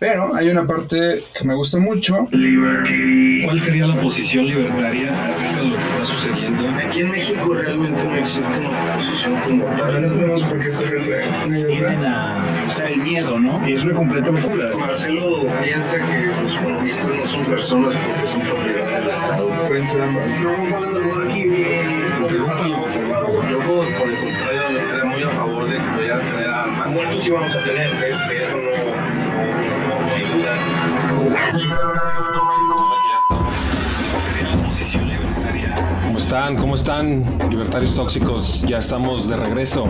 Pero hay una parte que me gusta mucho. ¿Cuál sería la posición libertaria acerca de lo que está sucediendo? Aquí en México realmente no existe una posición como tal. No tenemos por qué escoger Tienden a usar el miedo, ¿no? Y es una completa locura. Marcelo piensa que los comunistas no son personas porque son propiedad del Estado. Yo, por el contrario, estoy muy a favor de que vaya a tener armas. Muertos sí vamos a tener, que eso no, ¿Cómo están? ¿Cómo están, libertarios tóxicos? Ya estamos de regreso.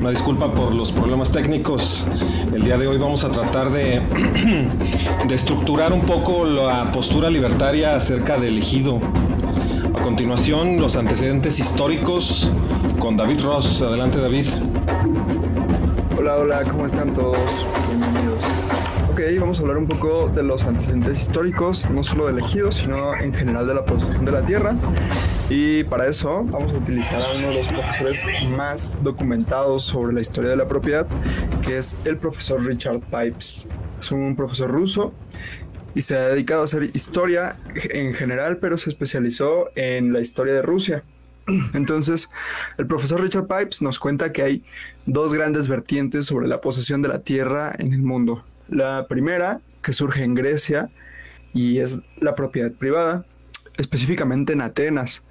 Una disculpa por los problemas técnicos. El día de hoy vamos a tratar de, de estructurar un poco la postura libertaria acerca del ejido. A continuación, los antecedentes históricos con David Ross. Adelante, David. Hola, hola, ¿cómo están todos? Ok, vamos a hablar un poco de los antecedentes históricos, no solo del ejido, sino en general de la posesión de la tierra. Y para eso vamos a utilizar a uno de los profesores más documentados sobre la historia de la propiedad, que es el profesor Richard Pipes. Es un profesor ruso y se ha dedicado a hacer historia en general, pero se especializó en la historia de Rusia. Entonces, el profesor Richard Pipes nos cuenta que hay dos grandes vertientes sobre la posesión de la tierra en el mundo. La primera, que surge en Grecia, y es la propiedad privada, específicamente en Atenas.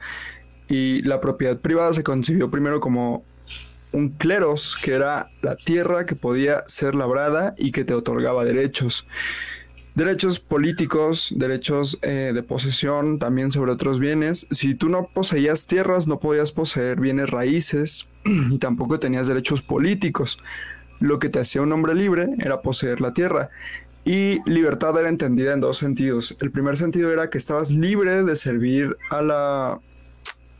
Y la propiedad privada se concibió primero como un cleros, que era la tierra que podía ser labrada y que te otorgaba derechos. Derechos políticos, derechos eh, de posesión también sobre otros bienes. Si tú no poseías tierras, no podías poseer bienes raíces y tampoco tenías derechos políticos. Lo que te hacía un hombre libre era poseer la tierra. Y libertad era entendida en dos sentidos. El primer sentido era que estabas libre de servir a la,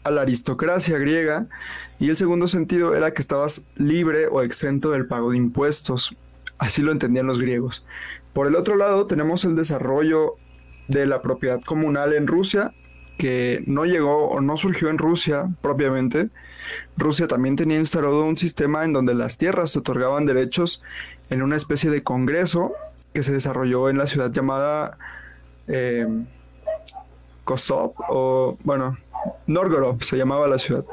a la aristocracia griega. Y el segundo sentido era que estabas libre o exento del pago de impuestos. Así lo entendían los griegos. Por el otro lado, tenemos el desarrollo de la propiedad comunal en Rusia, que no llegó o no surgió en Rusia propiamente. Rusia también tenía instalado un sistema en donde las tierras se otorgaban derechos en una especie de congreso que se desarrolló en la ciudad llamada eh, Kosov, o bueno, Norgorod se llamaba la ciudad.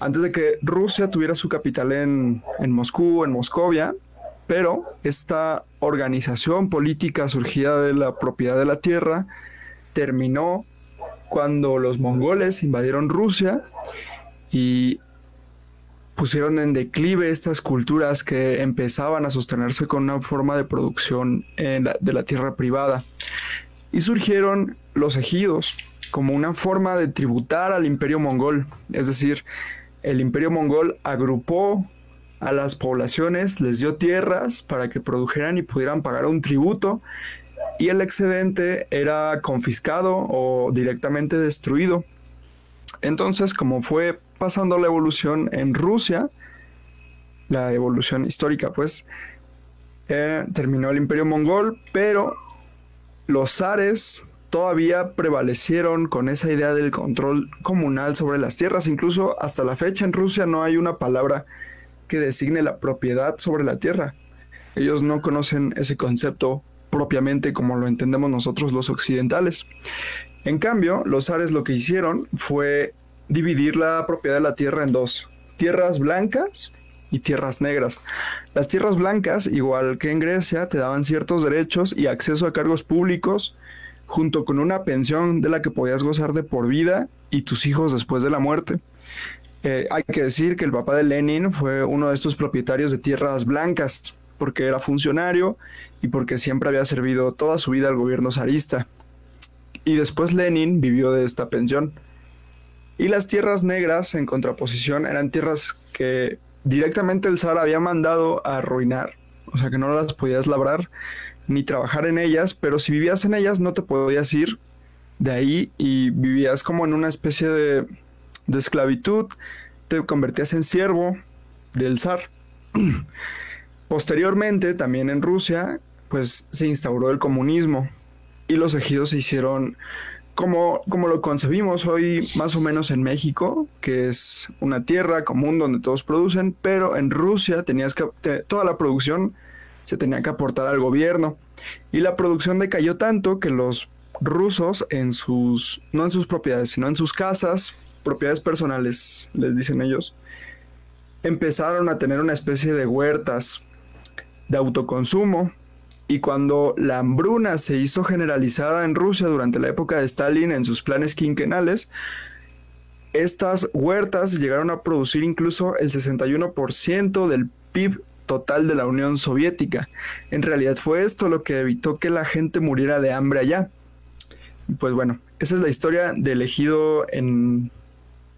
Antes de que Rusia tuviera su capital en, en Moscú, en Moscovia, pero esta organización política surgida de la propiedad de la tierra terminó cuando los mongoles invadieron Rusia y pusieron en declive estas culturas que empezaban a sostenerse con una forma de producción la- de la tierra privada. Y surgieron los ejidos como una forma de tributar al imperio mongol. Es decir, el imperio mongol agrupó a las poblaciones, les dio tierras para que produjeran y pudieran pagar un tributo y el excedente era confiscado o directamente destruido. Entonces, como fue pasando la evolución en Rusia, la evolución histórica, pues, eh, terminó el imperio mongol, pero los zares todavía prevalecieron con esa idea del control comunal sobre las tierras. Incluso hasta la fecha en Rusia no hay una palabra que designe la propiedad sobre la tierra. Ellos no conocen ese concepto propiamente como lo entendemos nosotros los occidentales. En cambio, los zares lo que hicieron fue dividir la propiedad de la tierra en dos, tierras blancas y tierras negras. Las tierras blancas, igual que en Grecia, te daban ciertos derechos y acceso a cargos públicos, junto con una pensión de la que podías gozar de por vida y tus hijos después de la muerte. Eh, hay que decir que el papá de Lenin fue uno de estos propietarios de tierras blancas, porque era funcionario y porque siempre había servido toda su vida al gobierno zarista. Y después Lenin vivió de esta pensión. Y las tierras negras, en contraposición, eran tierras que directamente el zar había mandado a arruinar, o sea que no las podías labrar ni trabajar en ellas, pero si vivías en ellas no te podías ir de ahí y vivías como en una especie de, de esclavitud, te convertías en siervo del zar. Posteriormente, también en Rusia, pues se instauró el comunismo y los ejidos se hicieron como, como lo concebimos hoy más o menos en México, que es una tierra común donde todos producen, pero en Rusia tenías que, toda la producción se tenía que aportar al gobierno. Y la producción decayó tanto que los rusos en sus, no en sus propiedades, sino en sus casas, propiedades personales, les dicen ellos, empezaron a tener una especie de huertas de autoconsumo y cuando la hambruna se hizo generalizada en Rusia durante la época de Stalin en sus planes quinquenales, estas huertas llegaron a producir incluso el 61% del PIB total de la Unión Soviética. En realidad fue esto lo que evitó que la gente muriera de hambre allá. Pues bueno, esa es la historia del ejido en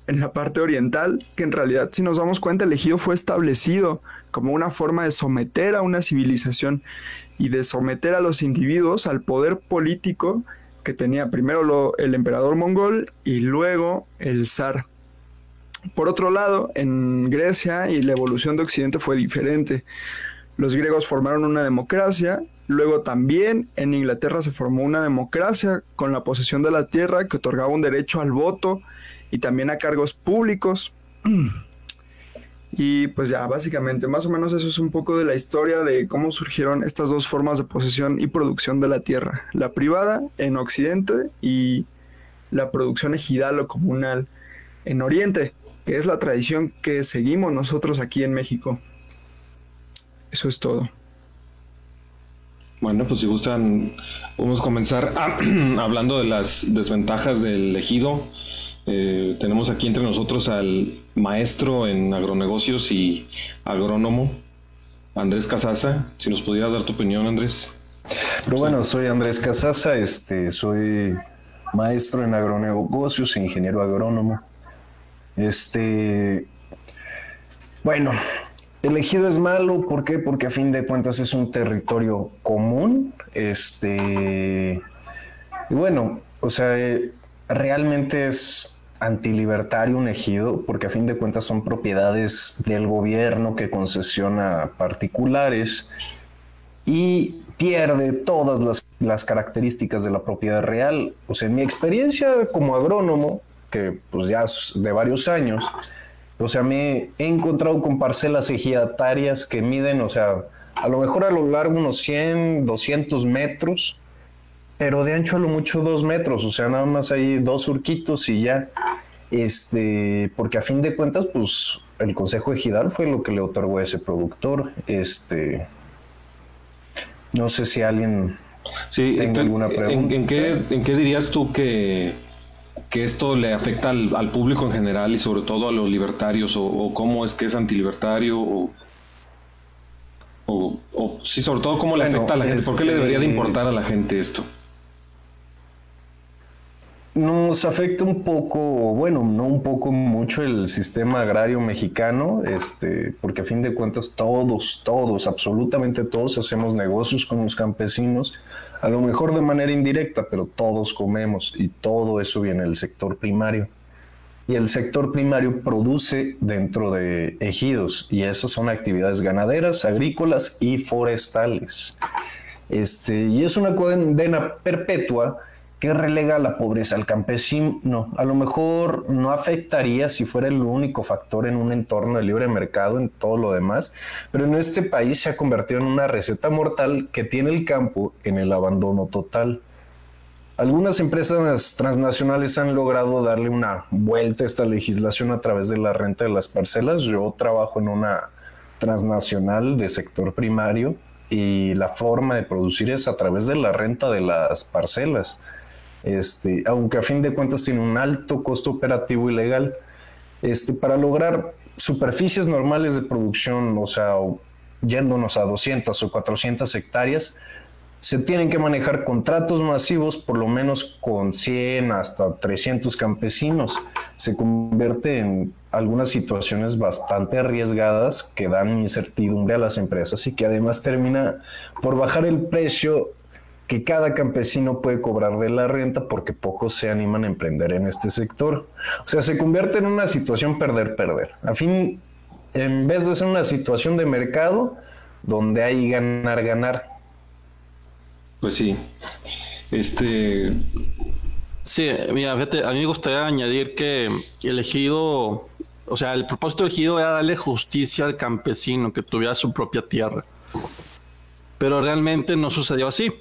en la parte oriental, que en realidad si nos damos cuenta el ejido fue establecido como una forma de someter a una civilización y de someter a los individuos al poder político que tenía primero el emperador mongol y luego el zar. Por otro lado, en Grecia y la evolución de Occidente fue diferente. Los griegos formaron una democracia, luego también en Inglaterra se formó una democracia con la posesión de la tierra que otorgaba un derecho al voto y también a cargos públicos. Y pues ya, básicamente, más o menos eso es un poco de la historia de cómo surgieron estas dos formas de posesión y producción de la tierra. La privada en Occidente y la producción ejidal o comunal en Oriente, que es la tradición que seguimos nosotros aquí en México. Eso es todo. Bueno, pues si gustan, podemos comenzar hablando de las desventajas del ejido eh, tenemos aquí entre nosotros al maestro en agronegocios y agrónomo, Andrés Casaza. Si nos pudieras dar tu opinión, Andrés. Pero bueno, soy Andrés Casaza, este, soy maestro en agronegocios e ingeniero agrónomo. Este, bueno, elegido es malo, ¿por qué? Porque a fin de cuentas es un territorio común. Este, y bueno, o sea, realmente es antilibertario un ejido, porque a fin de cuentas son propiedades del gobierno que concesiona particulares y pierde todas las, las, características de la propiedad real. Sea, en mi experiencia como agrónomo, que pues ya es de varios años, o sea, me he encontrado con parcelas ejidatarias que miden, o sea, a lo mejor a lo largo unos 100, 200 metros, pero de ancho a lo mucho dos metros, o sea, nada más hay dos surquitos y ya. Este, porque a fin de cuentas, pues el Consejo Ejidal fue lo que le otorgó a ese productor. Este, no sé si alguien sí, tenga alguna pregunta. ¿en, qué, dirías tú que, que esto le afecta al, público en general y sobre todo a los libertarios? ¿O, cómo es que es antilibertario? O, o, sí, sobre todo cómo le afecta a la gente. ¿Por qué le debería de este, importar a la gente esto? Nos afecta un poco, bueno, no un poco mucho el sistema agrario mexicano, este, porque a fin de cuentas todos, todos, absolutamente todos hacemos negocios con los campesinos, a lo mejor de manera indirecta, pero todos comemos y todo eso viene del sector primario. Y el sector primario produce dentro de ejidos y esas son actividades ganaderas, agrícolas y forestales. Este, y es una cadena perpetua que relega la pobreza al campesino. A lo mejor no afectaría si fuera el único factor en un entorno de libre mercado en todo lo demás, pero en este país se ha convertido en una receta mortal que tiene el campo en el abandono total. Algunas empresas transnacionales han logrado darle una vuelta a esta legislación a través de la renta de las parcelas. Yo trabajo en una transnacional de sector primario y la forma de producir es a través de la renta de las parcelas este, aunque a fin de cuentas tiene un alto costo operativo y legal, este, para lograr superficies normales de producción, o sea, yéndonos a 200 o 400 hectáreas, se tienen que manejar contratos masivos, por lo menos con 100 hasta 300 campesinos. Se convierte en algunas situaciones bastante arriesgadas que dan incertidumbre a las empresas y que además termina por bajar el precio que cada campesino puede cobrar de la renta porque pocos se animan a emprender en este sector. O sea, se convierte en una situación perder-perder. A fin, en vez de ser una situación de mercado donde hay ganar-ganar. Pues sí. Este. Sí, mira, fíjate, a mí me gustaría añadir que el ejido, o sea, el propósito del ejido era darle justicia al campesino que tuviera su propia tierra. pero realmente no sucedió así.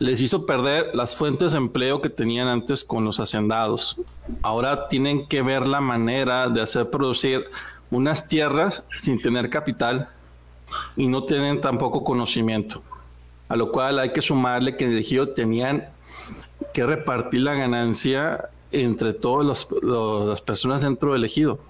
Les hizo perder las fuentes de empleo que tenían antes con los hacendados. Ahora tienen que ver la manera de hacer producir unas tierras sin tener capital y no tienen tampoco conocimiento. A lo cual hay que sumarle que en el ejido tenían que repartir la ganancia entre todas las personas dentro del ejido.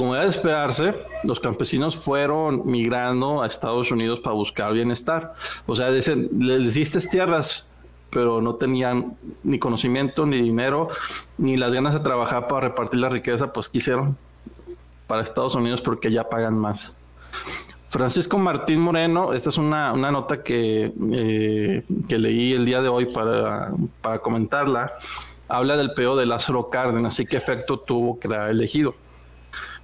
Como era de esperarse, los campesinos fueron migrando a Estados Unidos para buscar bienestar. O sea, dicen, les diste tierras, pero no tenían ni conocimiento, ni dinero, ni las ganas de trabajar para repartir la riqueza, pues quisieron para Estados Unidos porque ya pagan más. Francisco Martín Moreno, esta es una, nota que, eh, que, leí el día de hoy para, para comentarla, habla del peo de Lázaro Cárdenas y qué efecto tuvo que era elegido.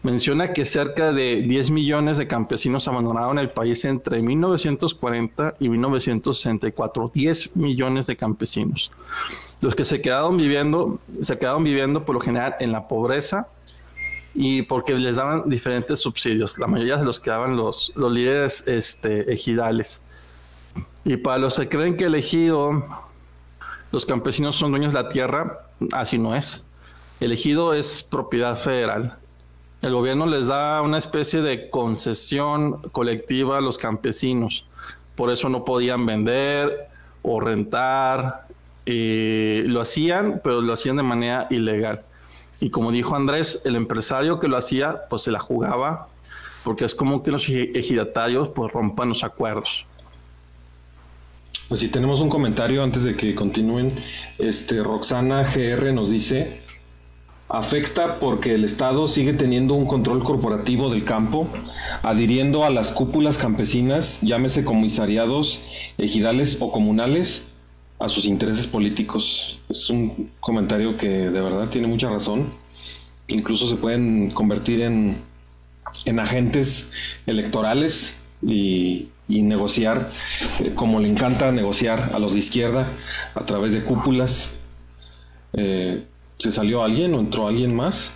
Menciona que cerca de 10 millones de campesinos abandonaron el país entre 1940 y 1964. 10 millones de campesinos. Los que se quedaron viviendo, se quedaron viviendo por lo general en la pobreza, y porque les daban diferentes subsidios. La mayoría de los que daban los, los líderes este, ejidales. Y para los que creen que elegido los campesinos son dueños de la tierra, así no es. El ejido es propiedad federal. El gobierno les da una especie de concesión colectiva a los campesinos. Por eso no podían vender o rentar. Y lo hacían, pero lo hacían de manera ilegal. Y como dijo Andrés, el empresario que lo hacía, pues se la jugaba, porque es como que los ejidatarios pues rompan los acuerdos. Pues si tenemos un comentario antes de que continúen. Este Roxana GR nos dice, afecta porque el Estado sigue teniendo un control corporativo del campo, adhiriendo a las cúpulas campesinas, llámese comisariados, ejidales o comunales, a sus intereses políticos. Es un comentario que de verdad tiene mucha razón. Incluso se pueden convertir en, en agentes electorales y, negociar, eh, como le encanta negociar a los de izquierda, a través de cúpulas. Eh, ¿Se salió alguien o entró alguien más?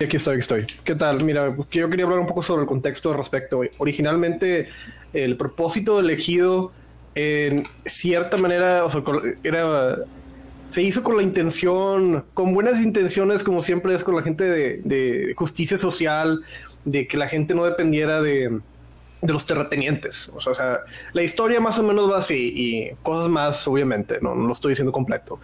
Aquí estoy, aquí estoy. ¿Qué tal? Mira, yo quería hablar un poco sobre el contexto al respecto. Originalmente, el propósito elegido en cierta manera, o sea, era, se hizo con la intención, con buenas intenciones, como siempre es con la gente de, justicia social, de que la gente no dependiera de, los terratenientes. O sea, la historia más o menos va así y cosas más, obviamente, no, no lo estoy diciendo completo.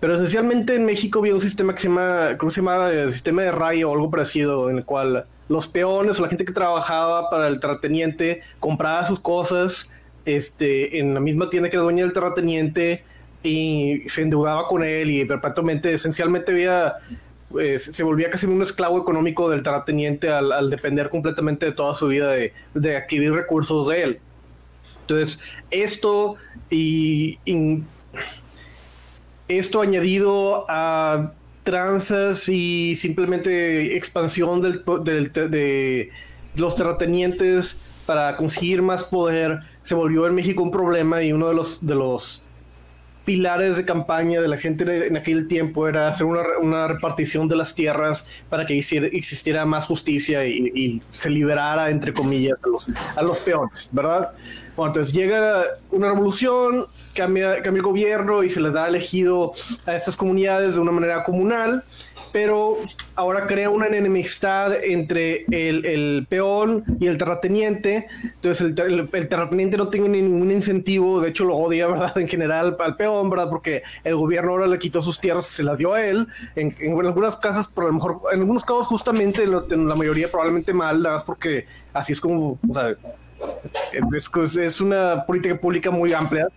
Pero esencialmente en México había un sistema que se llama, ¿cómo se llama? El sistema de rayo o algo parecido, en el cual los peones o la gente que trabajaba para el terrateniente compraba sus cosas este, en la misma tienda que era dueña del terrateniente y se endeudaba con él y perpetuamente, esencialmente había, pues, se volvía casi un esclavo económico del terrateniente al, depender completamente de toda su vida de, adquirir recursos de él. Entonces, esto y, esto añadido a tranzas y simplemente expansión del, de los terratenientes para conseguir más poder, se volvió en México un problema y uno de los, de los pilares de campaña de la gente en aquel tiempo era hacer una, repartición de las tierras para que existiera más justicia y, se liberara, entre comillas, a los, a los peones, ¿verdad? Bueno, entonces llega una revolución, cambia, cambia el gobierno y se les da elegido a estas comunidades de una manera comunal, pero ahora crea una enemistad entre el, peón y el terrateniente. Entonces el, terrateniente no tiene ningún incentivo, de hecho lo odia, ¿verdad? En general al peón, ¿verdad? Porque el gobierno ahora le quitó sus tierras, se las dio a él. En, algunas casas, por lo mejor, en algunos casos justamente, en la mayoría probablemente mal, nada más porque así es como, es, una política pública muy amplia.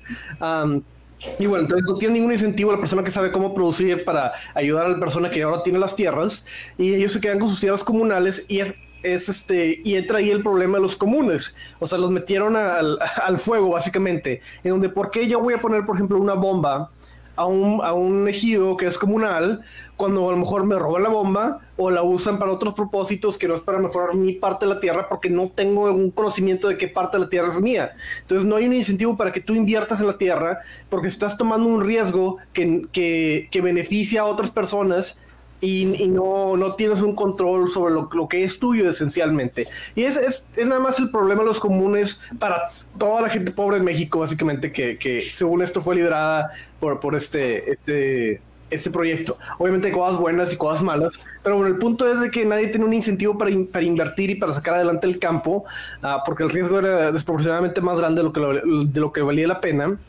y bueno, entonces no tiene ningún incentivo la persona que sabe cómo producir para ayudar a la persona que ahora tiene las tierras. Y ellos se quedan con sus tierras comunales y es, es este y entra ahí el problema de los comunes, o sea, los metieron al, al fuego básicamente, en donde por qué yo voy a poner por ejemplo una bomba a un, a un ejido que es comunal cuando a lo mejor me roban la bomba o la usan para otros propósitos que no es para mejorar mi parte de la tierra porque no tengo un conocimiento de qué parte de la tierra es mía. Entonces no hay un incentivo para que tú inviertas en la tierra porque estás tomando un riesgo que, que, que beneficia a otras personas y, no, no tienes un control sobre lo, lo que es tuyo esencialmente. Y es, es, es, nada más el problema de los comunes para toda la gente pobre en México, básicamente, que, que según esto fue liderada por, por este, este, este proyecto. Obviamente hay cosas buenas y cosas malas, pero bueno, el punto es de que nadie tiene un incentivo para, para invertir y para sacar adelante el campo, uh, porque el riesgo era desproporcionadamente más grande de lo que, de lo que valía la pena.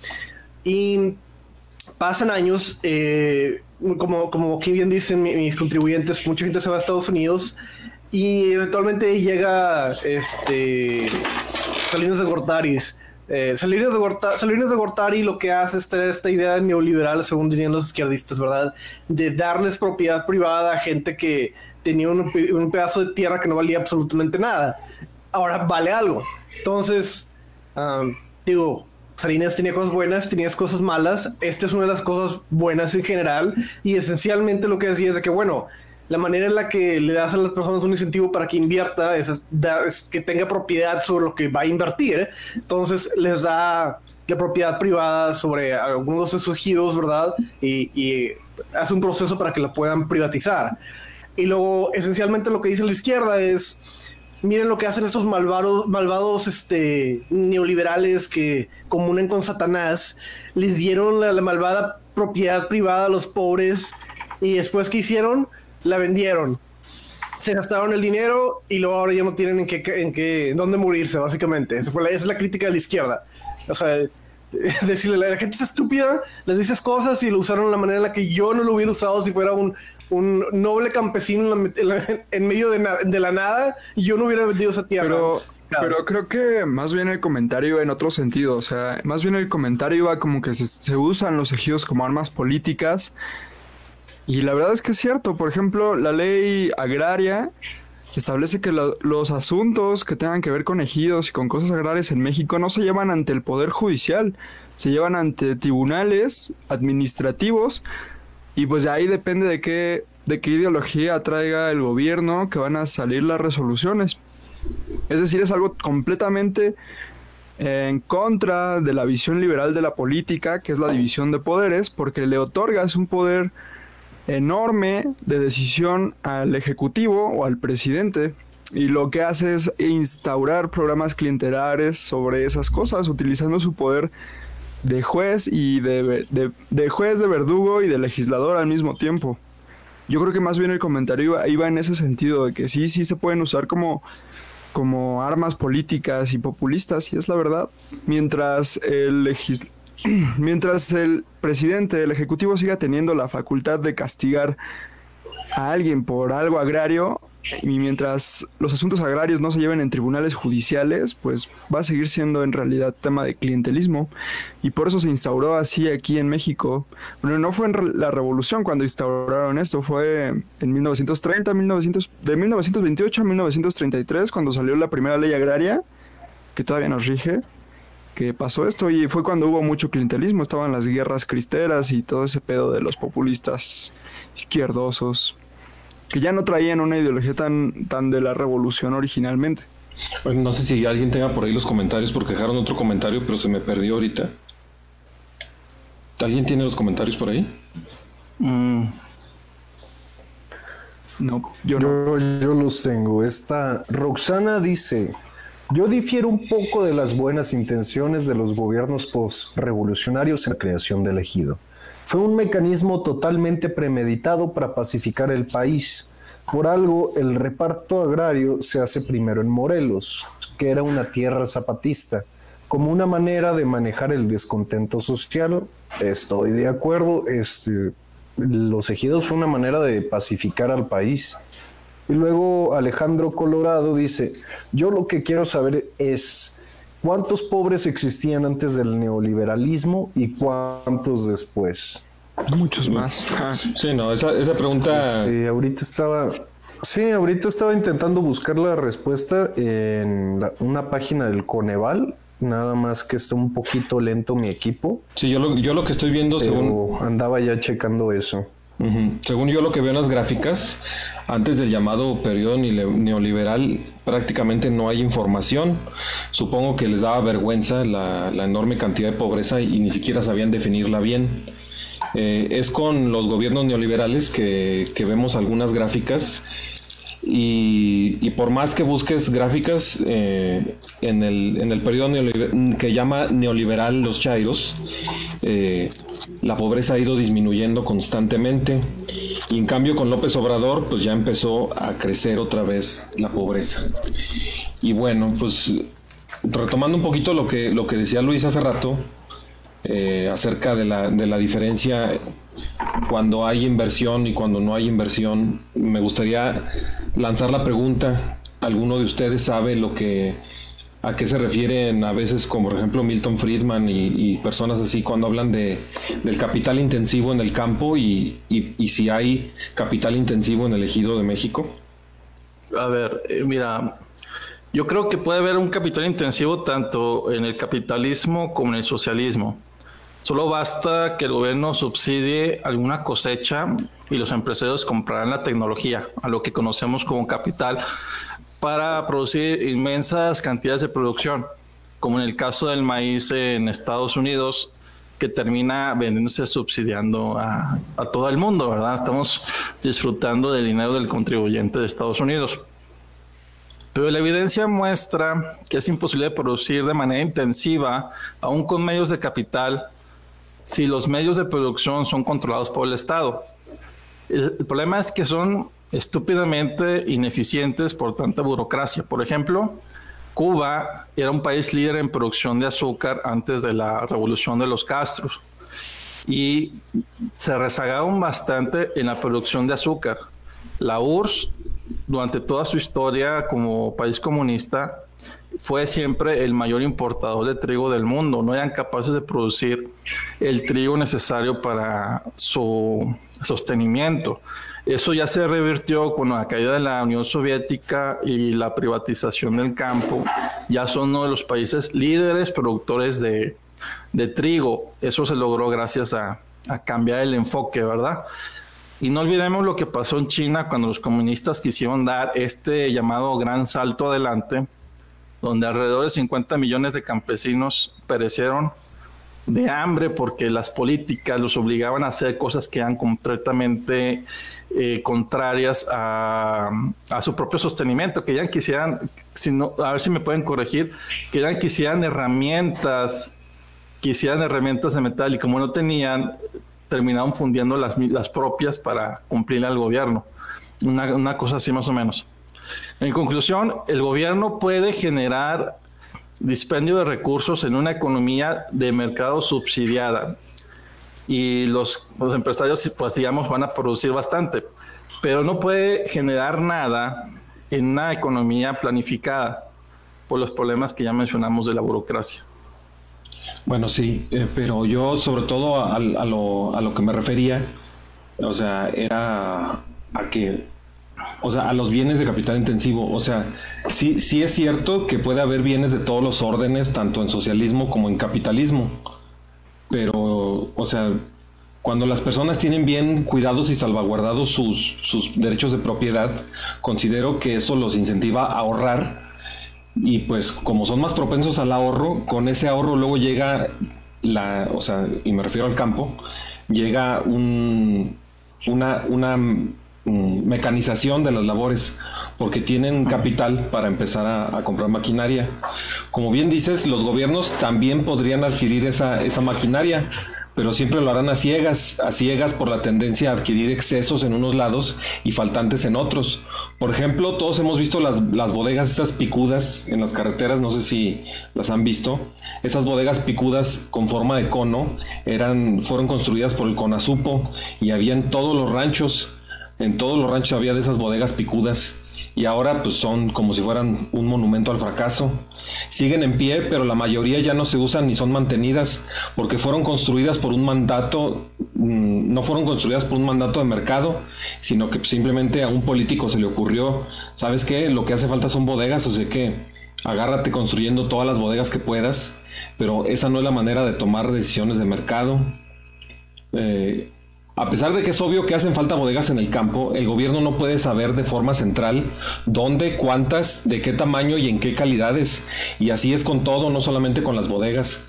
Y pasan años, eh, como, como aquí bien dicen mis contribuyentes, mucha gente se va a Estados Unidos y eventualmente llega este Salinas de Gortaris. Eh, Salinas, de Gortari, de Gortari lo que hace es esta idea neoliberal, según dirían los izquierdistas, ¿verdad? De darles propiedad privada a gente que tenía un, pedazo de tierra que no valía absolutamente nada. Ahora vale algo. Entonces, um, digo, Salinas tenía cosas buenas, tenía cosas malas. Esta es una de las cosas buenas en general. Y esencialmente lo que decía es de que, bueno, la manera en la que le das a las personas un incentivo para que invierta es, dar, es que tenga propiedad sobre lo que va a invertir. Entonces les da la propiedad privada sobre algunos de sus ejidos, ¿verdad? Y, y hace un proceso para que la puedan privatizar. Y luego, esencialmente, lo que dice la izquierda es miren lo que hacen estos malvados, malvados este, neoliberales que comunen con Satanás, les dieron la, la, malvada propiedad privada a los pobres y después que hicieron, la vendieron. Se gastaron el dinero y luego ahora ya no tienen en qué, en qué, en dónde morirse, básicamente. Esa, fue la, esa es la crítica de la izquierda. O sea, decirle, la gente es estúpida, les dices cosas y lo usaron de la manera en la que yo no lo hubiera usado si fuera un, un noble campesino en, la, en medio de, na, de, la nada y yo no hubiera vendido esa tierra. Pero, pero creo que más bien el comentario en otro sentido, o sea, más bien el comentario va como que se, se usan los ejidos como armas políticas y la verdad es que es cierto, por ejemplo, la ley agraria establece que lo, los asuntos que tengan que ver con ejidos y con cosas agrarias en México no se llevan ante el Poder Judicial, se llevan ante tribunales administrativos y pues de ahí depende de qué, de qué ideología traiga el gobierno que van a salir las resoluciones. Es decir, es algo completamente en contra de la visión liberal de la política, que es la división de poderes, porque le otorgas un poder enorme de decisión al Ejecutivo o al presidente. Y lo que hace es instaurar programas clientelares sobre esas cosas, utilizando su poder de juez y de, de, juez, de verdugo y de legislador al mismo tiempo. Yo creo que más bien el comentario iba, iba en ese sentido, de que sí, sí se pueden usar como, como armas políticas y populistas, y es la verdad. Mientras el legislador mientras el presidente, el ejecutivo siga teniendo la facultad de castigar a alguien por algo agrario y mientras los asuntos agrarios no se lleven en tribunales judiciales, pues va a seguir siendo en realidad tema de clientelismo y por eso se instauró así aquí en México. Bueno, no fue en la revolución cuando instauraron esto, fue en 1930, 1900, de 1928 a 1933 cuando salió la primera ley agraria que todavía nos rige que pasó esto y fue cuando hubo mucho clientelismo, estaban las guerras cristeras y todo ese pedo de los populistas izquierdosos, que ya no traían una ideología tan, tan de la revolución originalmente. Bueno, no sé si alguien tenga por ahí los comentarios, porque dejaron otro comentario, pero se me perdió ahorita. ¿Alguien tiene los comentarios por ahí? Mm. No, yo no. Yo, yo los tengo. Esta Roxana dice, yo difiero un poco de las buenas intenciones de los gobiernos post-revolucionarios en la creación del ejido. Fue un mecanismo totalmente premeditado para pacificar el país. Por algo, el reparto agrario se hace primero en Morelos, que era una tierra zapatista, como una manera de manejar el descontento social. Estoy de acuerdo, este, los ejidos fue una manera de pacificar al país. Y luego Alejandro Colorado dice, yo lo que quiero saber es cuántos pobres existían antes del neoliberalismo y cuántos después. Muchos más. Sí, no, esa, esa pregunta... Este, ahorita estaba... Sí, ahorita estaba intentando buscar la respuesta en la, una página del Coneval, nada más que está un poquito lento mi equipo. Sí, yo lo, yo lo que estoy viendo según... Andaba ya checando eso. Uh -huh. Según yo lo que veo en las gráficas, antes del llamado periodo neoliberal prácticamente no hay información. Supongo que les daba vergüenza la, enorme cantidad de pobreza y ni siquiera sabían definirla bien. Eh, es con los gobiernos neoliberales que, que vemos algunas gráficas y, por más que busques gráficas eh, en, el, en el periodo que llama neoliberal los Chairos, eh, la pobreza ha ido disminuyendo constantemente y en cambio con López Obrador pues ya empezó a crecer otra vez la pobreza. Y bueno, pues retomando un poquito lo que, lo que decía Luis hace rato, eh, acerca de la, de la diferencia cuando hay inversión y cuando no hay inversión, me gustaría lanzar la pregunta. ¿Alguno de ustedes sabe lo que a qué se refieren a veces, como por ejemplo Milton Friedman y, personas así, cuando hablan de, del capital intensivo en el campo y, y, si hay capital intensivo en el ejido de México? A ver, eh, mira, yo creo que puede haber un capital intensivo tanto en el capitalismo como en el socialismo. Solo basta que el gobierno subsidie alguna cosecha y los empresarios comprarán la tecnología, a lo que conocemos como capital, para producir inmensas cantidades de producción, como en el caso del maíz en Estados Unidos, que termina vendiéndose subsidiando a, todo el mundo, ¿verdad? Estamos disfrutando del dinero del contribuyente de Estados Unidos. Pero la evidencia muestra que es imposible producir de manera intensiva, aún con medios de capital, si los medios de producción son controlados por el Estado. El, problema es que son estúpidamente ineficientes por tanta burocracia. Por ejemplo, Cuba era un país líder en producción de azúcar antes de la revolución de los Castros y se rezagaron bastante en la producción de azúcar. La URSS, durante toda su historia como país comunista, fue siempre el mayor importador de trigo del mundo. No eran capaces de producir el trigo necesario para su sostenimiento. Eso ya se revirtió con la caída de la Unión Soviética y la privatización del campo. Ya son uno de los países líderes productores de, trigo. Eso se logró gracias a, a cambiar el enfoque, ¿verdad? Y no olvidemos lo que pasó en China cuando los comunistas quisieron dar este llamado gran salto adelante donde alrededor de 50 millones de campesinos perecieron de hambre porque las políticas los obligaban a hacer cosas que eran completamente eh, contrarias a, su propio sostenimiento, que ya quisieran, si a ver si me pueden corregir, que ya quisieran herramientas, quisieran herramientas de metal y como no tenían, terminaron fundiendo las, las propias para cumplir al gobierno. Una, una cosa así más o menos. En conclusión, el gobierno puede generar dispendio de recursos en una economía de mercado subsidiada y los, empresarios, pues digamos, van a producir bastante, pero no puede generar nada en una economía planificada por los problemas que ya mencionamos de la burocracia. Bueno, sí, eh, pero yo sobre todo a, lo, a lo que me refería, o sea, era a que o sea, a los bienes de capital intensivo. O sea, sí, sí es cierto que puede haber bienes de todos los órdenes, tanto en socialismo como en capitalismo. Pero, o sea, cuando las personas tienen bien cuidados y salvaguardados sus, sus derechos de propiedad, considero que eso los incentiva a ahorrar. Y pues como son más propensos al ahorro, con ese ahorro luego llega la, o sea, y me refiero al campo, llega un, una, una Mm, mecanización de las labores, porque tienen capital para empezar a, comprar maquinaria. Como bien dices, los gobiernos también podrían adquirir esa, esa maquinaria, pero siempre lo harán a ciegas, a ciegas por la tendencia a adquirir excesos en unos lados y faltantes en otros. Por ejemplo, todos hemos visto las, las bodegas, esas picudas en las carreteras, no sé si las han visto. Esas bodegas picudas con forma de cono eran, fueron construidas por el Conasupo y habían todos los ranchos en todos los ranchos había de esas bodegas picudas y ahora pues son como si fueran un monumento al fracaso. Siguen en pie, pero la mayoría ya no se usan ni son mantenidas porque fueron construidas por un mandato, mm, no fueron construidas por un mandato de mercado, sino que simplemente a un político se le ocurrió, ¿sabes qué? Lo que hace falta son bodegas, o sea que agárrate construyendo todas las bodegas que puedas, pero esa no es la manera de tomar decisiones de mercado. Eh, a pesar de que es obvio que hacen falta bodegas en el campo, el gobierno no puede saber de forma central dónde, cuántas, de qué tamaño y en qué calidades. Y así es con todo, no solamente con las bodegas.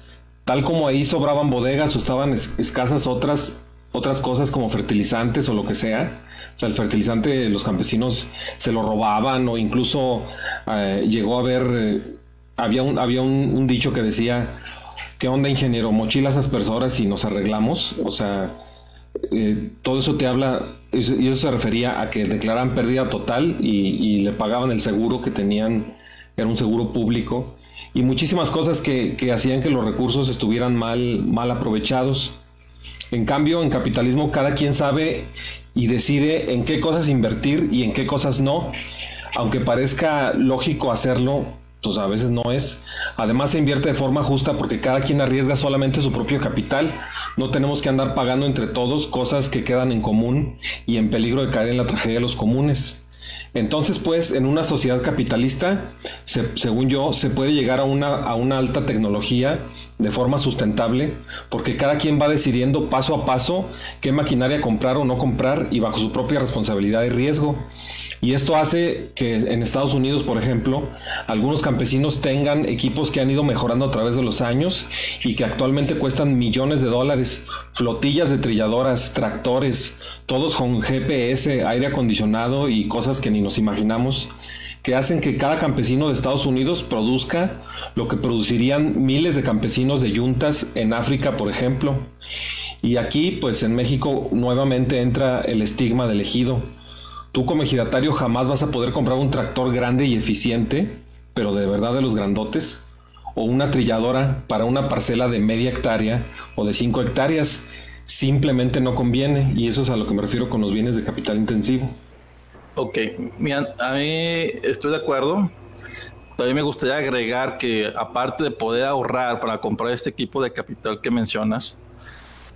Tal como ahí sobraban bodegas o estaban escasas otras, otras cosas como fertilizantes o lo que sea. O sea, el fertilizante los campesinos se lo robaban o incluso eh, llegó a haber, eh, había, un, había un, dicho que decía, ¿qué onda ingeniero? Mochilas aspersoras y nos arreglamos. O sea, eh, todo eso te habla, y eso se refería a que declaraban pérdida total y, le pagaban el seguro que tenían, era un seguro público, y muchísimas cosas que, que hacían que los recursos estuvieran mal, mal aprovechados. En cambio, en capitalismo cada quien sabe y decide en qué cosas invertir y en qué cosas no. Aunque parezca lógico hacerlo, pues a veces no es. Además se invierte de forma justa porque cada quien arriesga solamente su propio capital. No tenemos que andar pagando entre todos cosas que quedan en común y en peligro de caer en la tragedia de los comunes. Entonces, pues, en una sociedad capitalista, según yo, se puede llegar a una, a una alta tecnología de forma sustentable, porque cada quien va decidiendo paso a paso qué maquinaria comprar o no comprar y bajo su propia responsabilidad y riesgo. Y esto hace que en Estados Unidos, por ejemplo, algunos campesinos tengan equipos que han ido mejorando a través de los años y que actualmente cuestan millones de dólares, flotillas de trilladoras, tractores, todos con GPS, aire acondicionado y cosas que ni nos imaginamos, que hacen que cada campesino de Estados Unidos produzca lo que producirían miles de campesinos de yuntas en África, por ejemplo. Y aquí, pues en México, nuevamente entra el estigma del ejido Tú como ejidatario jamás vas a poder comprar un tractor grande y eficiente, pero de verdad de los grandotes, o una trilladora para una parcela de media hectárea o de 5 hectáreas. Simplemente no conviene y eso es a lo que me refiero con los bienes de capital intensivo. Ok, mira, a mí estoy de acuerdo. Todavía me gustaría agregar que aparte de poder ahorrar para comprar este equipo de capital que mencionas,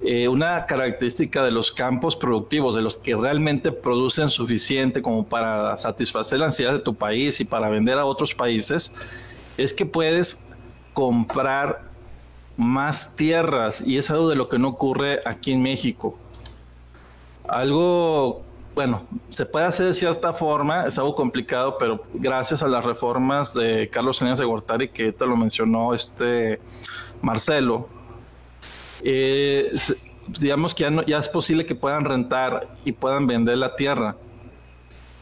eh, una característica de los campos productivos, de los que realmente producen suficiente como para satisfacer la ansiedad de tu país y para vender a otros países, es que puedes comprar más tierras y es algo de lo que no ocurre aquí en México. Algo, bueno, se puede hacer de cierta forma, es algo complicado, pero gracias a las reformas de Carlos Salinas de Gortari, que te lo mencionó este Marcelo, eh, digamos que ya, ya es posible que puedan rentar y puedan vender la tierra.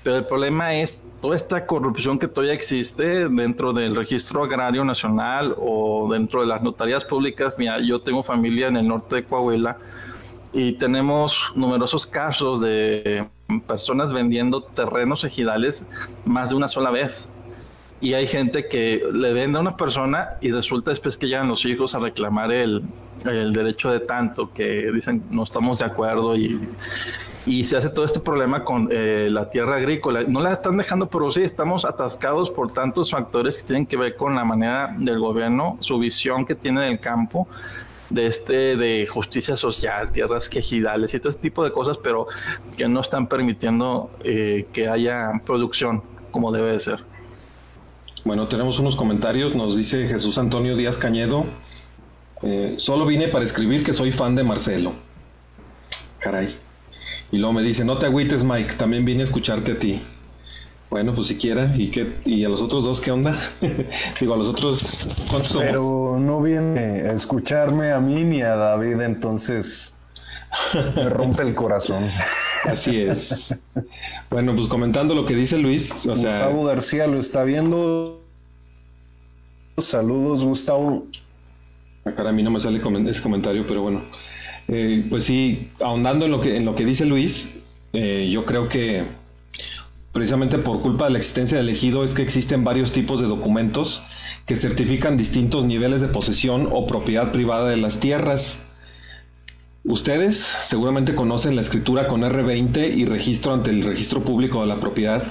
Pero el problema es toda esta corrupción que todavía existe dentro del registro agrario nacional o dentro de las notarías públicas. Mira, yo tengo familia en el norte de Coahuila y tenemos numerosos casos de personas vendiendo terrenos ejidales más de una sola vez. Y hay gente que le vende a una persona y resulta después que llegan los hijos a reclamar el, el derecho de tanto, que dicen no estamos de acuerdo y, y se hace todo este problema con eh, la tierra agrícola. No la están dejando producir, estamos atascados por tantos factores que tienen que ver con la manera del gobierno, su visión que tiene del campo, de este de justicia social, tierras quejidales y todo este tipo de cosas, pero que no están permitiendo eh, que haya producción como debe de ser. Bueno, tenemos unos comentarios, nos dice Jesús Antonio Díaz Cañedo, eh, solo vine para escribir que soy fan de Marcelo. Caray. Y luego me dice, no te agüites Mike, también vine a escucharte a ti. Bueno, pues siquiera. ¿Y qué? ¿Y a los otros dos qué onda? Digo, a los otros, ¿cuántos somos? Pero no viene a escucharme a mí ni a David, entonces me rompe el corazón. Así es. Bueno, pues comentando lo que dice Luis, o sea... Gustavo García lo está viendo. Saludos, Gustavo. Acá a mí no me sale ese comentario, pero bueno. Eh, pues sí, ahondando en lo que, en lo que dice Luis, eh, yo creo que precisamente por culpa de la existencia del ejido es que existen varios tipos de documentos que certifican distintos niveles de posesión o propiedad privada de las tierras. Ustedes seguramente conocen la escritura con R20 y registro ante el registro público de la propiedad.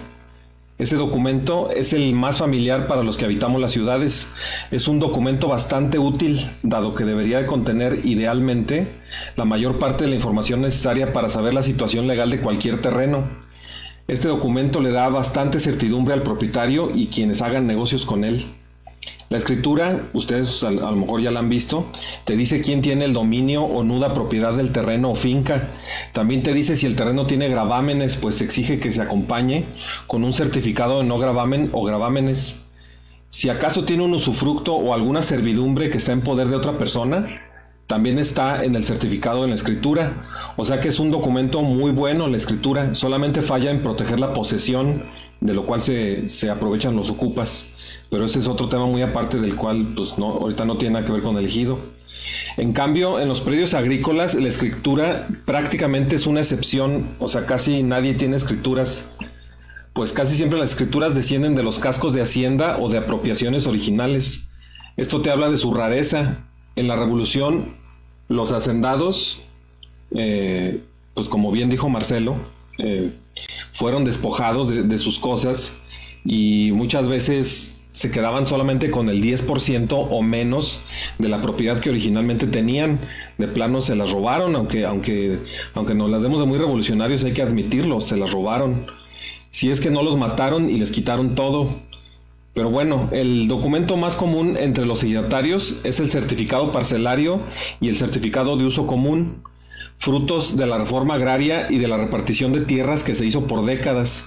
Ese documento es el más familiar para los que habitamos las ciudades. Es un documento bastante útil, dado que debería de contener idealmente la mayor parte de la información necesaria para saber la situación legal de cualquier terreno. Este documento le da bastante certidumbre al propietario y quienes hagan negocios con él. La escritura, ustedes a, lo mejor ya la han visto, te dice quién tiene el dominio o nuda propiedad del terreno o finca. También te dice si el terreno tiene gravámenes, pues exige que se acompañe con un certificado de no gravamen o gravámenes. Si acaso tiene un usufructo o alguna servidumbre que está en poder de otra persona, también está en el certificado en la escritura. O sea que es un documento muy bueno la escritura, solamente falla en proteger la posesión, de lo cual se, se aprovechan los ocupas. Pero ese es otro tema muy aparte del cual pues no, ahorita no tiene nada que ver con el ejido. En cambio, en los predios agrícolas la escritura prácticamente es una excepción, o sea, casi nadie tiene escrituras, pues casi siempre las escrituras descienden de los cascos de hacienda o de apropiaciones originales. Esto te habla de su rareza. En la revolución, los hacendados, eh, pues como bien dijo Marcelo, eh, fueron despojados de, sus cosas y muchas veces se quedaban solamente con el 10% o menos de la propiedad que originalmente tenían. De plano se las robaron, aunque, aunque, aunque nos las demos de muy revolucionarios, hay que admitirlo, se las robaron. Si es que no los mataron y les quitaron todo. Pero bueno, el documento más común entre los ejidatarios es el certificado parcelario y el certificado de uso común, frutos de la reforma agraria y de la repartición de tierras que se hizo por décadas.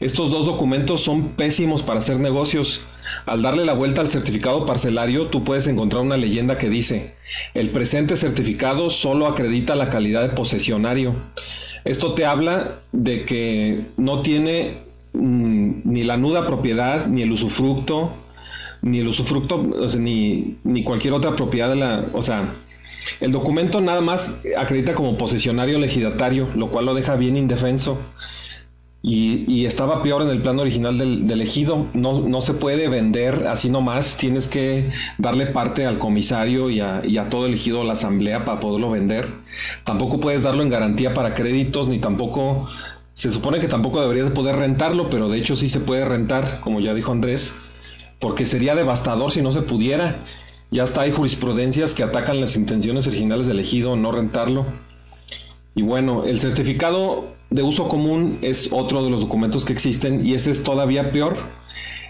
Estos dos documentos son pésimos para hacer negocios al darle la vuelta al certificado parcelario, tú puedes encontrar una leyenda que dice, el presente certificado solo acredita la calidad de posesionario. Esto te habla de que no tiene mm, ni la nuda propiedad, ni el usufructo, ni el usufructo, ni, ni cualquier otra propiedad de la... O sea, el documento nada más acredita como posesionario legidatario, lo cual lo deja bien indefenso. Y, estaba peor en el plano original del, ejido. No, no, se puede vender así nomás. Tienes que darle parte al comisario y a, todo el ejido a la asamblea para poderlo vender. Tampoco puedes darlo en garantía para créditos, ni tampoco. Se supone que tampoco deberías poder rentarlo, pero de hecho sí se puede rentar, como ya dijo Andrés, porque sería devastador si no se pudiera. Ya está, hay jurisprudencias que atacan las intenciones originales del ejido, no rentarlo. Y bueno, el certificado de uso común es otro de los documentos que existen y ese es todavía peor.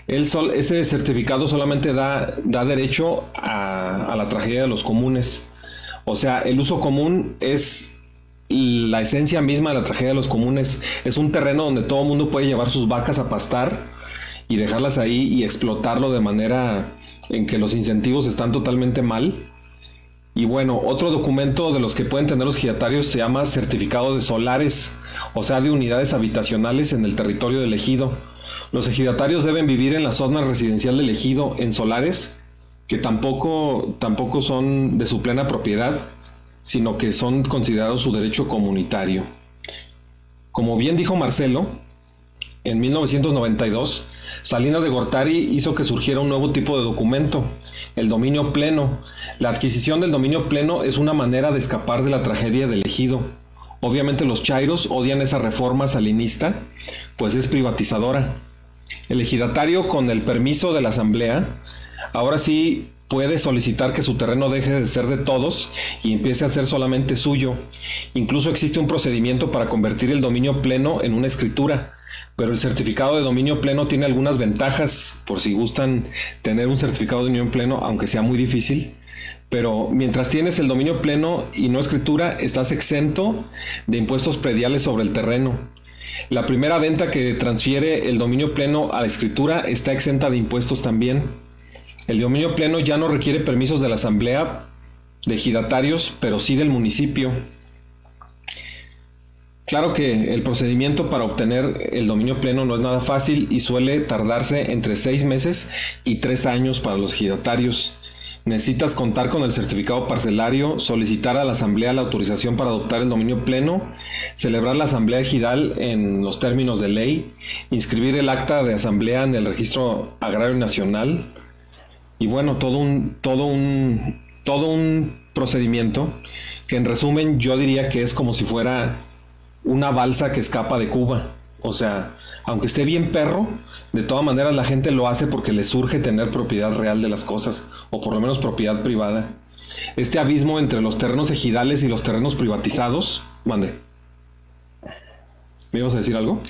El sol, ese certificado solamente da, da derecho a, a la tragedia de los comunes. O sea, el uso común es la esencia misma de la tragedia de los comunes. Es un terreno donde todo el mundo puede llevar sus vacas a pastar y dejarlas ahí y explotarlo de manera en que los incentivos están totalmente mal y bueno, otro documento de los que pueden tener los giratarios se llama certificado de solares, o sea, de unidades habitacionales en el territorio del ejido. Los ejidatarios deben vivir en la zona residencial del ejido en solares, que tampoco, tampoco son de su plena propiedad, sino que son considerados su derecho comunitario. Como bien dijo Marcelo, en 1992, Salinas de Gortari hizo que surgiera un nuevo tipo de documento, el dominio pleno. La adquisición del dominio pleno es una manera de escapar de la tragedia del ejido. Obviamente los chairos odian esa reforma salinista, pues es privatizadora. El ejidatario, con el permiso de la asamblea, ahora sí puede solicitar que su terreno deje de ser de todos y empiece a ser solamente suyo. Incluso existe un procedimiento para convertir el dominio pleno en una escritura pero el certificado de dominio pleno tiene algunas ventajas por si gustan tener un certificado de dominio pleno, aunque sea muy difícil. Pero mientras tienes el dominio pleno y no escritura, estás exento de impuestos prediales sobre el terreno. La primera venta que transfiere el dominio pleno a la escritura está exenta de impuestos también. El dominio pleno ya no requiere permisos de la asamblea de ejidatarios, pero sí del municipio. Claro que el procedimiento para obtener el dominio pleno no es nada fácil y suele tardarse entre seis meses y tres años para los ejidatarios. Necesitas contar con el certificado parcelario, solicitar a la asamblea la autorización para adoptar el dominio pleno, celebrar la asamblea ejidal en los términos de ley, inscribir el acta de asamblea en el registro agrario nacional y bueno, todo un todo un todo un procedimiento que en resumen yo diría que es como si fuera una balsa que escapa de Cuba. O sea, aunque esté bien perro, de todas maneras la gente lo hace porque le surge tener propiedad real de las cosas, o por lo menos propiedad privada. Este abismo entre los terrenos ejidales y los terrenos privatizados, mande. ¿Me ibas a decir algo?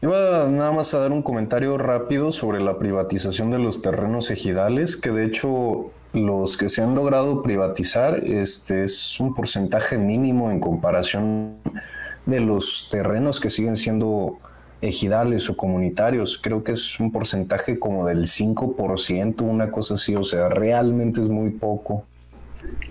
Iba nada más a dar un comentario rápido sobre la privatización de los terrenos ejidales, que de hecho los que se han logrado privatizar este es un porcentaje mínimo en comparación de los terrenos que siguen siendo ejidales o comunitarios. Creo que es un porcentaje como del 5%, una cosa así, o sea, realmente es muy poco.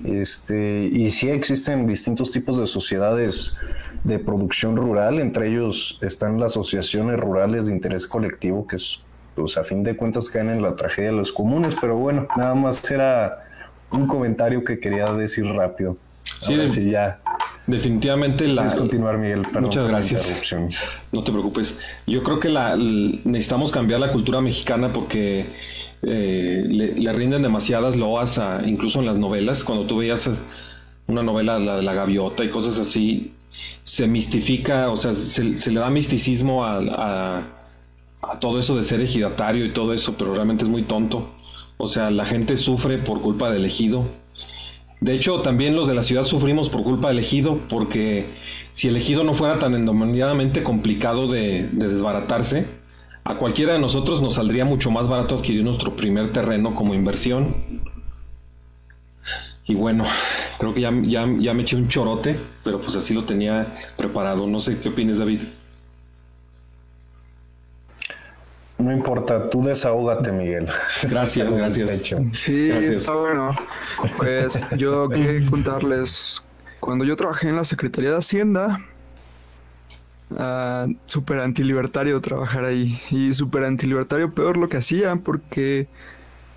Este, y sí existen distintos tipos de sociedades de producción rural, entre ellos están las asociaciones rurales de interés colectivo, que es, pues a fin de cuentas caen en la tragedia de los comunes, pero bueno, nada más era un comentario que quería decir rápido. Sí, de- sí, ya. Definitivamente la... Puedes continuar, Miguel. Perdón Muchas gracias. No te preocupes. Yo creo que la, necesitamos cambiar la cultura mexicana porque eh, le, le rinden demasiadas loas, a, incluso en las novelas. Cuando tú veías eh, una novela, la de la gaviota y cosas así, se mistifica, o sea, se, se le da misticismo a, a- a todo eso de ser ejidatario y todo eso, pero realmente es muy tonto. O sea, la gente sufre por culpa del ejido. De hecho, también los de la ciudad sufrimos por culpa del ejido, porque si el ejido no fuera tan endemoniadamente complicado de, de desbaratarse, a cualquiera de nosotros nos saldría mucho más barato adquirir nuestro primer terreno como inversión. Y bueno, creo que ya, ya, ya me eché un chorote, pero pues así lo tenía preparado. No sé qué opinas, David. No importa, tú desahógate, Miguel. Gracias, gracias. Hecho. Sí, Gracias. está bueno. Pues yo quería contarles, cuando yo trabajé en la Secretaría de Hacienda, ah, súper antilibertario trabajar ahí. Y súper antilibertario peor lo que hacía, porque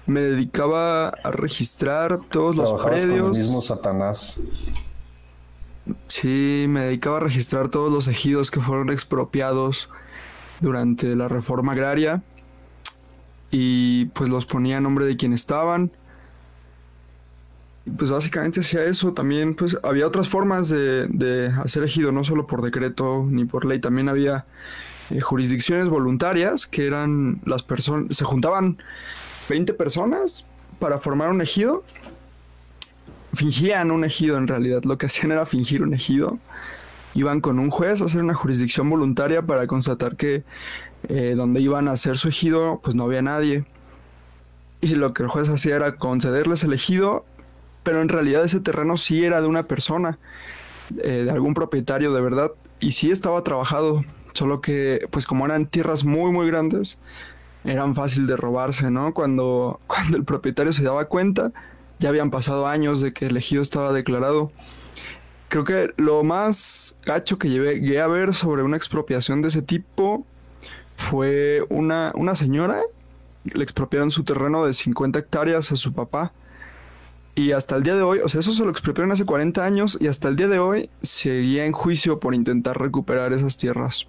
me dedicaba a registrar todos los Trabajabas con el predios. mismo Satanás. Sí, me dedicaba a registrar todos los ejidos que fueron expropiados durante la reforma agraria y pues los ponía a nombre de quien estaban. Y pues básicamente hacía eso. También pues había otras formas de, de hacer ejido, no solo por decreto ni por ley. También había eh, jurisdicciones voluntarias que eran las personas, se juntaban 20 personas para formar un ejido fingían un ejido en realidad. Lo que hacían era fingir un ejido. Iban con un juez a hacer una jurisdicción voluntaria para constatar que eh, donde iban a hacer su ejido, pues no había nadie. Y lo que el juez hacía era concederles el ejido, pero en realidad ese terreno sí era de una persona, eh, de algún propietario de verdad, y sí estaba trabajado. Solo que, pues como eran tierras muy, muy grandes, eran fácil de robarse, ¿no? Cuando, cuando el propietario se daba cuenta, ya habían pasado años de que el ejido estaba declarado. Creo que lo más gacho que llevé, llegué a ver sobre una expropiación de ese tipo fue una, una señora. Le expropiaron su terreno de 50 hectáreas a su papá. Y hasta el día de hoy, o sea, eso se lo expropiaron hace 40 años y hasta el día de hoy seguía en juicio por intentar recuperar esas tierras.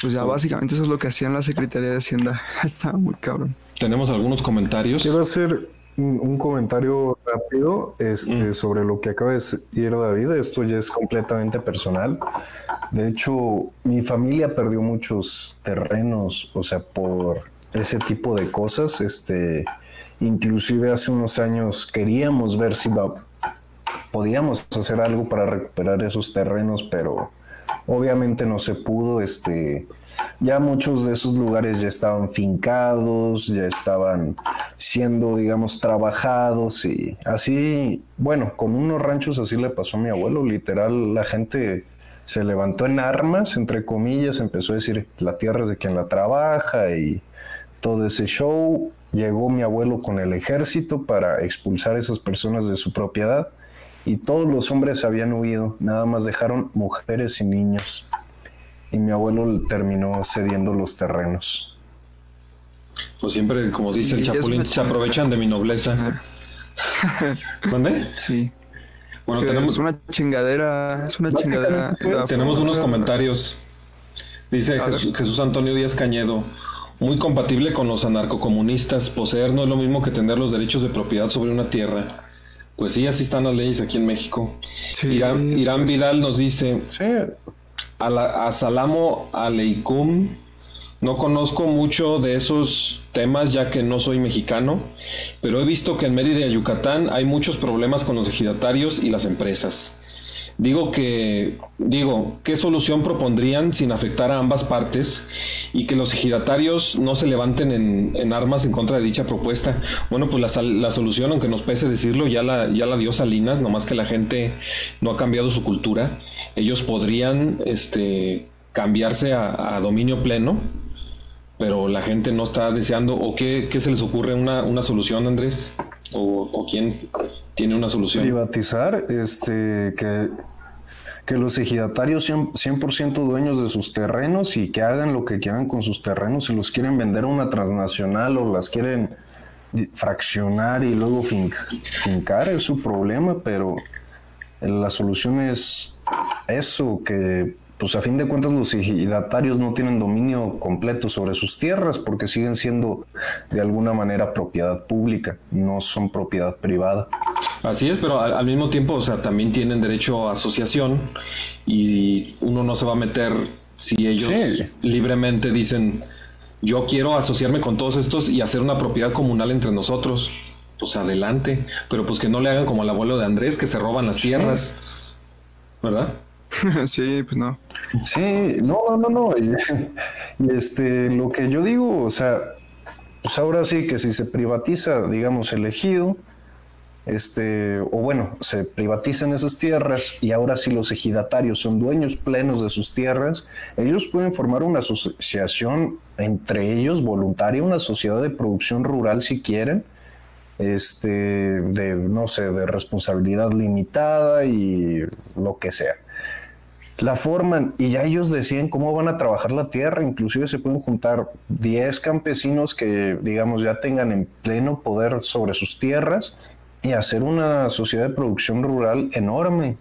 Pues ya básicamente eso es lo que hacía en la Secretaría de Hacienda. Estaba muy cabrón. Tenemos algunos comentarios. Quiero hacer un, un comentario rápido este, Mm. sobre lo que acaba de decir David. Esto ya es completamente personal. De hecho, mi familia perdió muchos terrenos, o sea, por ese tipo de cosas. Este, inclusive hace unos años queríamos ver si va- podíamos hacer algo para recuperar esos terrenos, pero obviamente no se pudo. Este, ya muchos de esos lugares ya estaban fincados, ya estaban siendo, digamos, trabajados y así, bueno, con unos ranchos así le pasó a mi abuelo, literal, la gente se levantó en armas, entre comillas, empezó a decir, la tierra es de quien la trabaja y todo ese show. Llegó mi abuelo con el ejército para expulsar a esas personas de su propiedad y todos los hombres habían huido, nada más dejaron mujeres y niños. Y mi abuelo terminó cediendo los terrenos. Pues siempre, como Sí, dice el Chapulín, se aprovechan de mi nobleza. ¿Dónde? Sí. Bueno, Que tenemos, Es una chingadera, es una chingadera. tenemos unos comentarios. Dice. Jesús, Jesús Antonio Díaz Cañedo. Muy compatible con los anarcocomunistas. Poseer no es lo mismo que tener los derechos de propiedad sobre una tierra. Pues sí, así están las leyes aquí en México. Sí, Irán, Irán. Vidal nos dice, Sí, Ala- Asalamo Aleikum. No conozco mucho de esos temas ya que no soy mexicano, pero he visto que en Mérida, Yucatán, hay muchos problemas con los ejidatarios y las empresas. Digo que, digo, ¿qué solución propondrían sin afectar a ambas partes y que los ejidatarios no se levanten en, en armas en contra de dicha propuesta? Bueno, pues la, la solución, aunque nos pese decirlo, ya la, ya la dio Salinas, nomás que la gente no ha cambiado su cultura. Ellos podrían este, cambiarse a, dominio pleno, pero la gente no está deseando. ¿O qué, qué se les ocurre una, una solución, Andrés? ¿O, o quién, tiene una solución. Privatizar, este, que, que los ejidatarios sean 100% dueños de sus terrenos y que hagan lo que quieran con sus terrenos. Si los quieren vender a una transnacional o las quieren fraccionar y luego fin- fincar, es su problema, pero la solución es eso, que pues a fin de cuentas los ejidatarios no tienen dominio completo sobre sus tierras porque siguen siendo de alguna manera propiedad pública, no son propiedad privada. Así es, pero al, al mismo tiempo, o sea, también tienen derecho a asociación y uno no se va a meter si ellos Sí. libremente dicen, yo quiero asociarme con todos estos y hacer una propiedad comunal entre nosotros. Pues adelante, pero pues que no le hagan como al abuelo de Andrés, que se roban las tierras, ¿verdad? sí, pues no. Sí, no, no, no, no. Y, este, lo que yo digo, o sea, pues ahora sí que si se privatiza, digamos, el ejido, este, o bueno, se privatizan esas tierras y ahora sí los ejidatarios son dueños plenos de sus tierras, ellos pueden formar una asociación entre ellos voluntaria, una sociedad de producción rural si quieren, este, de, no sé, de responsabilidad limitada y lo que sea la forman y ya ellos deciden cómo van a trabajar la tierra, inclusive se pueden juntar 10 campesinos que digamos ya tengan en pleno poder sobre sus tierras y hacer una sociedad de producción rural enorme.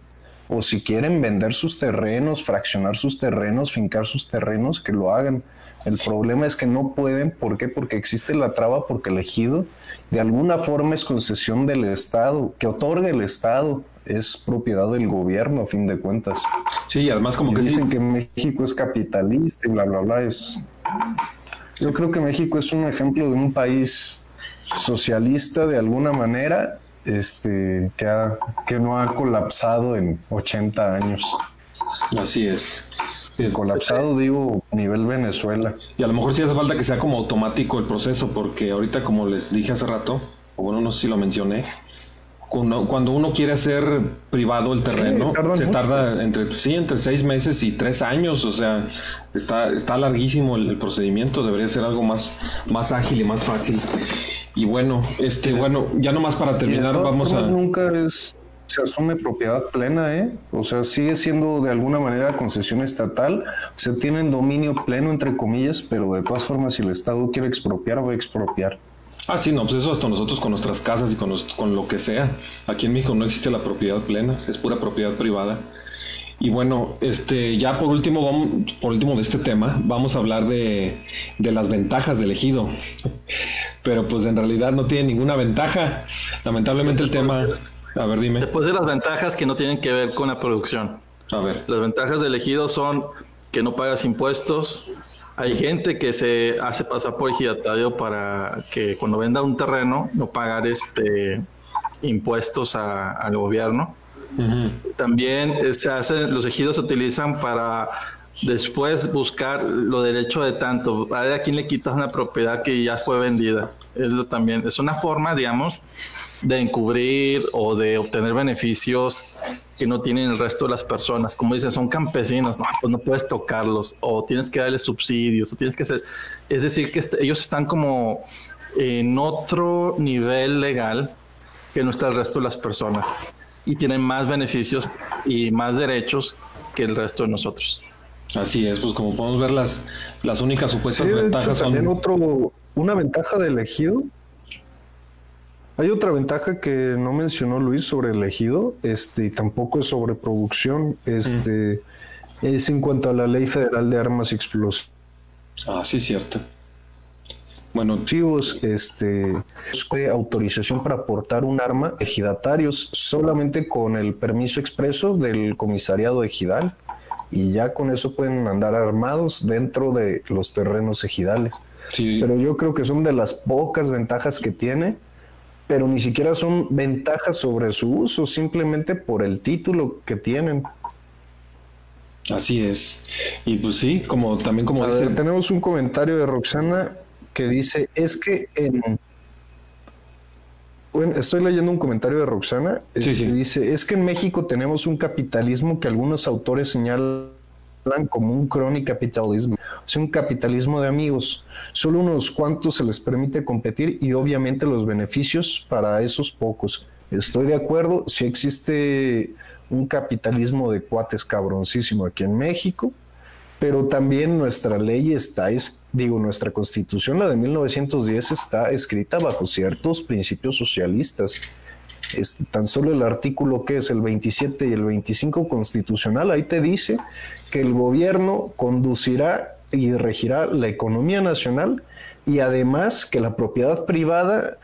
O si quieren vender sus terrenos, fraccionar sus terrenos, fincar sus terrenos, que lo hagan. El problema es que no pueden, ¿por qué? Porque existe la traba porque el ejido de alguna forma es concesión del Estado, que otorga el Estado, es propiedad del gobierno a fin de cuentas. Sí, y además como Y que sí, dicen que México es capitalista y bla, bla, bla. Es... Yo creo que México es un ejemplo de un país socialista de alguna manera este, que, ha- que no ha colapsado en 80 años. así es. Sí, Colapsado digo nivel Venezuela. Y a lo mejor sí hace falta que sea como automático el proceso, porque ahorita, como les dije hace rato, o bueno, no sé si lo mencioné, cuando, cuando uno quiere hacer privado el terreno, se mucho. tarda entre, sí, entre seis meses y tres años, o sea, está, está larguísimo el, el procedimiento, debería ser algo más, más ágil y más fácil. Y bueno, este, bueno, ya nomás para terminar, vamos a... nunca es, se asume propiedad plena, ¿eh? O sea, sigue siendo de alguna manera concesión estatal. O sea, tienen dominio pleno, entre comillas, pero de todas formas, si el Estado quiere expropiar, va a expropiar. Ah, sí, no, pues eso hasta nosotros con nuestras casas y con, nos- con lo que sea. Aquí en México no existe la propiedad plena, es pura propiedad privada. Y bueno, este, ya por último, vamos, por último de este tema, vamos a hablar de, de las ventajas del ejido. Pero pues en realidad no tiene ninguna ventaja. Lamentablemente el tema, a ver, dime. Después de las ventajas que no tienen que ver con la producción. A ver. Las ventajas del ejido son que no pagas impuestos. Hay gente que se hace pasar por ejidatario para que cuando venda un terreno no pagar este impuestos a- al gobierno. También eh, se hacen, los ejidos se utilizan para después buscar lo derecho de tanto. A ver a quién le quitas una propiedad que ya fue vendida. Es lo también, es una forma, digamos, de encubrir o de obtener beneficios que no tienen el resto de las personas. Como dicen, son campesinos, no, pues no puedes tocarlos, o tienes que darles subsidios, o tienes que hacer. Es decir, que est- ellos están como en otro nivel legal que no está el resto de las personas y tienen más beneficios y más derechos que el resto de nosotros. Así es, pues como podemos ver, las, las únicas supuestas Sí, de hecho, ventajas también son... otro, una ventaja del ejido. Hay otra ventaja que no mencionó Luis sobre el ejido, este, y tampoco es sobre producción, este, es en cuanto a la ley federal de armas explosivas. Ah, sí, cierto. Bueno, este, autorización para portar un arma ejidatarios solamente con el permiso expreso del comisariado ejidal y ya con eso pueden andar armados dentro de los terrenos ejidales. sí, Pero yo creo que son de las pocas ventajas que tiene, pero ni siquiera son ventajas sobre su uso, simplemente por el título que tienen. así es. Y pues sí, como también como dice... ver, tenemos un comentario de Roxana que dice, es que en... Bueno, estoy leyendo un comentario de Roxana. Sí, este, sí. Dice, es que en México tenemos un capitalismo que algunos autores señalan como un capitalismo, o sea, un capitalismo de amigos. Solo unos cuantos se les permite competir y obviamente los beneficios para esos pocos. Estoy de acuerdo, si existe un capitalismo de cuates cabroncísimo aquí en México, pero también nuestra ley está, es, digo, nuestra constitución, la de 1910, está escrita bajo ciertos principios socialistas. Este, tan solo el artículo que es el 27 y el 25 constitucional, ahí te dice que el gobierno conducirá y regirá la economía nacional y además que la propiedad privada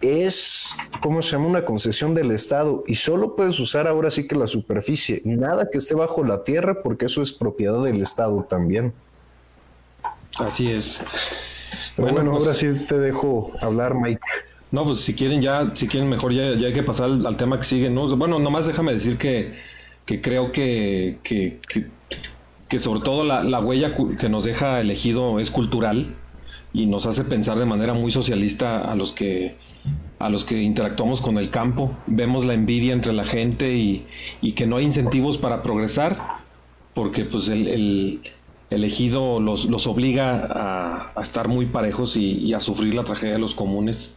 es, ¿cómo se llama? Una concesión del Estado y solo puedes usar ahora sí que la superficie, nada que esté bajo la tierra porque eso es propiedad del Estado también. Así es. Pero bueno, pues, ahora sí te dejo hablar, Mike. No, pues si quieren ya, si quieren mejor ya, ya hay que pasar al, tema que sigue, ¿no? Bueno, nomás déjame decir que, que creo que, que, sobre todo la, la huella que nos deja elegido es cultural y nos hace pensar de manera muy socialista a los que a los que interactuamos con el campo, vemos la envidia entre la gente y, que no hay incentivos para progresar, porque pues el, el, elegido los, obliga a, estar muy parejos y a sufrir la tragedia de los comunes.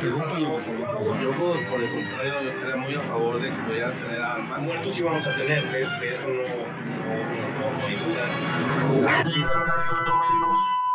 Yo, por el contrario, estaría muy a favor de que pudieran tener armas. Muertos sí vamos a tener, que eso no, no, no, no tóxicos.